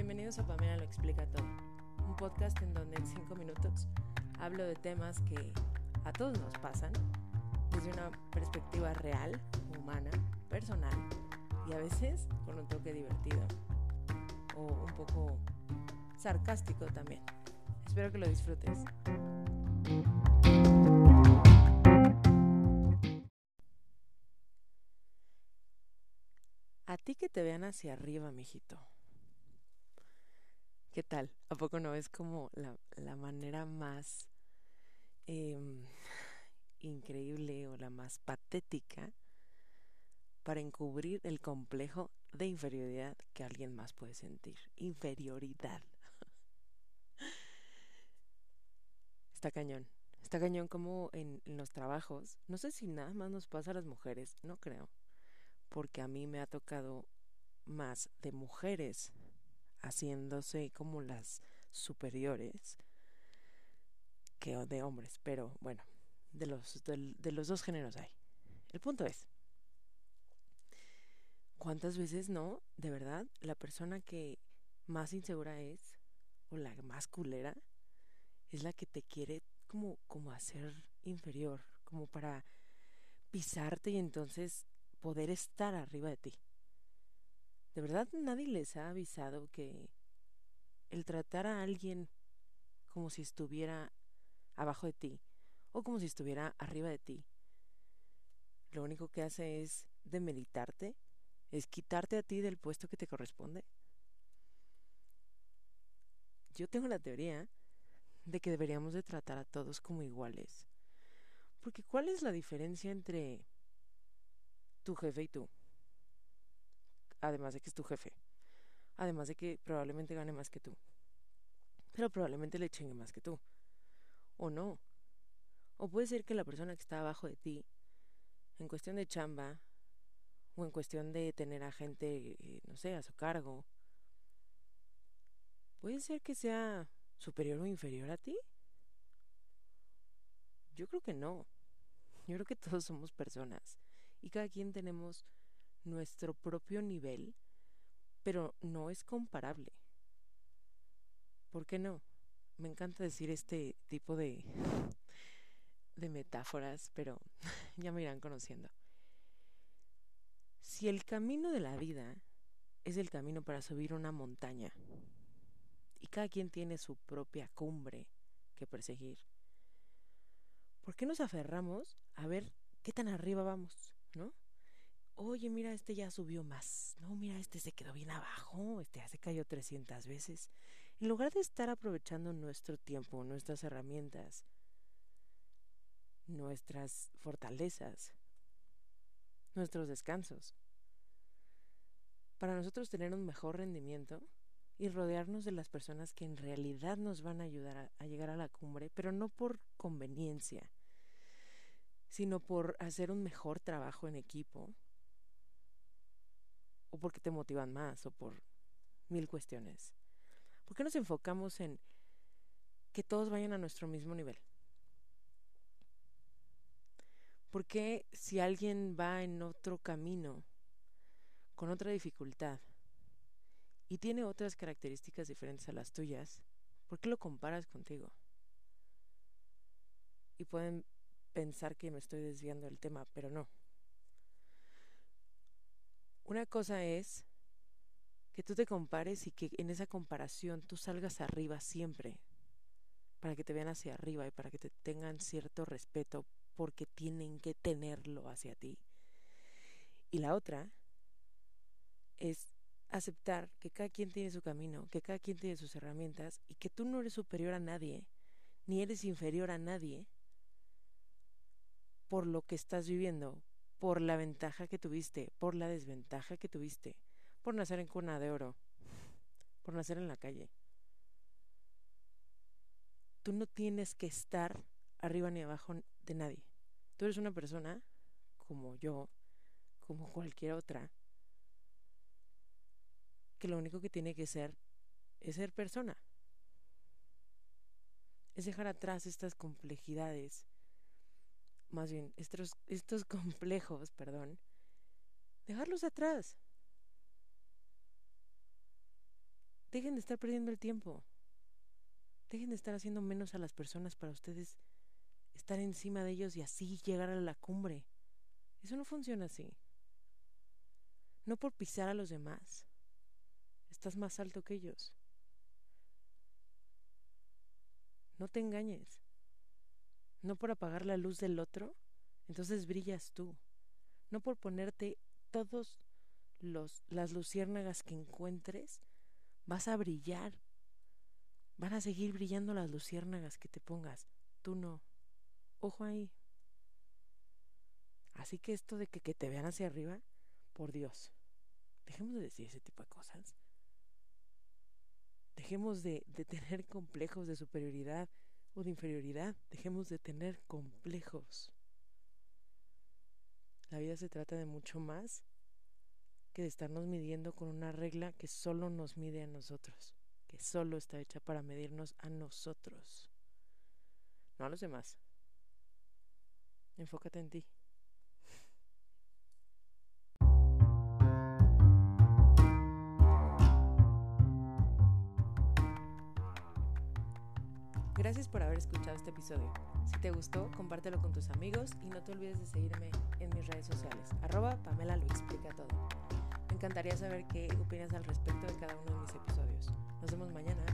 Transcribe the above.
Bienvenidos a Pamela Lo Explica Todo, un podcast en donde en cinco minutos hablo de temas que a todos nos pasan desde una perspectiva real, humana, personal y a veces con un toque divertido o un poco sarcástico también. Espero que lo disfrutes. A ti que te vean hacia arriba, mijito. ¿Qué tal? ¿A poco no es como la, la manera más em, increíble o la más patética para encubrir el complejo de inferioridad que alguien más puede sentir? Inferioridad. Está cañón. Está cañón como en, en los trabajos. No sé si nada más nos pasa a las mujeres, no creo. Porque a mí me ha tocado más de mujeres haciéndose como las superiores que de hombres, pero bueno, de los, de, de los dos géneros hay. El punto es, ¿cuántas veces no, de verdad, la persona que más insegura es, o la más culera, es la que te quiere como, como hacer inferior, como para pisarte y entonces poder estar arriba de ti? ¿De verdad nadie les ha avisado que el tratar a alguien como si estuviera abajo de ti o como si estuviera arriba de ti, lo único que hace es demeritarte, es quitarte a ti del puesto que te corresponde? Yo tengo la teoría de que deberíamos de tratar a todos como iguales. Porque ¿cuál es la diferencia entre tu jefe y tú? Además de que es tu jefe, además de que probablemente gane más que tú, pero probablemente le chingue más que tú, o no, o puede ser que la persona que está abajo de ti, en cuestión de chamba, o en cuestión de tener a gente, eh, no sé, a su cargo, puede ser que sea superior o inferior a ti. Yo creo que no. Yo creo que todos somos personas y cada quien tenemos nuestro propio nivel, pero no es comparable. ¿Por qué no? Me encanta decir este tipo de, de metáforas, pero ya me irán conociendo. Si el camino de la vida es el camino para subir una montaña, y cada quien tiene su propia cumbre que perseguir, ¿por qué nos aferramos a ver qué tan arriba vamos, no? Oye, mira, este ya subió más, no, mira, este se quedó bien abajo, este ya se cayó 300 veces. En lugar de estar aprovechando nuestro tiempo, nuestras herramientas, nuestras fortalezas, nuestros descansos, para nosotros tener un mejor rendimiento y rodearnos de las personas que en realidad nos van a ayudar a, a llegar a la cumbre, pero no por conveniencia, sino por hacer un mejor trabajo en equipo, o porque te motivan más o por mil cuestiones. ¿Por qué nos enfocamos en que todos vayan a nuestro mismo nivel? ¿Por qué si alguien va en otro camino, con otra dificultad, y tiene otras características diferentes a las tuyas, ¿por qué lo comparas contigo? Y pueden pensar que me estoy desviando del tema, pero no. Una cosa es que tú te compares y que en esa comparación tú salgas arriba siempre, para que te vean hacia arriba y para que te tengan cierto respeto porque tienen que tenerlo hacia ti. Y la otra es aceptar que cada quien tiene su camino, que cada quien tiene sus herramientas y que tú no eres superior a nadie, ni eres inferior a nadie por lo que estás viviendo, por la ventaja que tuviste, por la desventaja que tuviste, por nacer en cuna de oro, por nacer en la calle. Tú no tienes que estar arriba ni abajo de nadie. Tú eres una persona como yo, como cualquier otra, que lo único que tiene que ser es ser persona. Es dejar atrás estas complejidades más bien, estos, estos complejos, perdón, dejarlos atrás. Dejen de estar perdiendo el tiempo. Dejen de estar haciendo menos a las personas para ustedes estar encima de ellos y así llegar a la cumbre. Eso no funciona así. No por pisar a los demás. Estás más alto que ellos. No te engañes. No por apagar la luz del otro, entonces brillas tú. No por ponerte todos los las luciérnagas que encuentres, vas a brillar. Van a seguir brillando las luciérnagas que te pongas. Tú no. Ojo ahí. Así que esto de que, que te vean hacia arriba, por Dios, dejemos de decir ese tipo de cosas. Dejemos de, de tener complejos de superioridad o de inferioridad. Dejemos de tener complejos. La vida se trata de mucho más que de estarnos midiendo con una regla que solo nos mide a nosotros, que solo está hecha para medirnos a nosotros, no a los demás. Enfócate en ti. Gracias por haber escuchado este episodio. Si te gustó, compártelo con tus amigos y no te olvides de seguirme en mis redes sociales. Arroba Pamela lo explica todo. Me encantaría saber qué opinas al respecto de cada uno de mis episodios. Nos vemos mañana.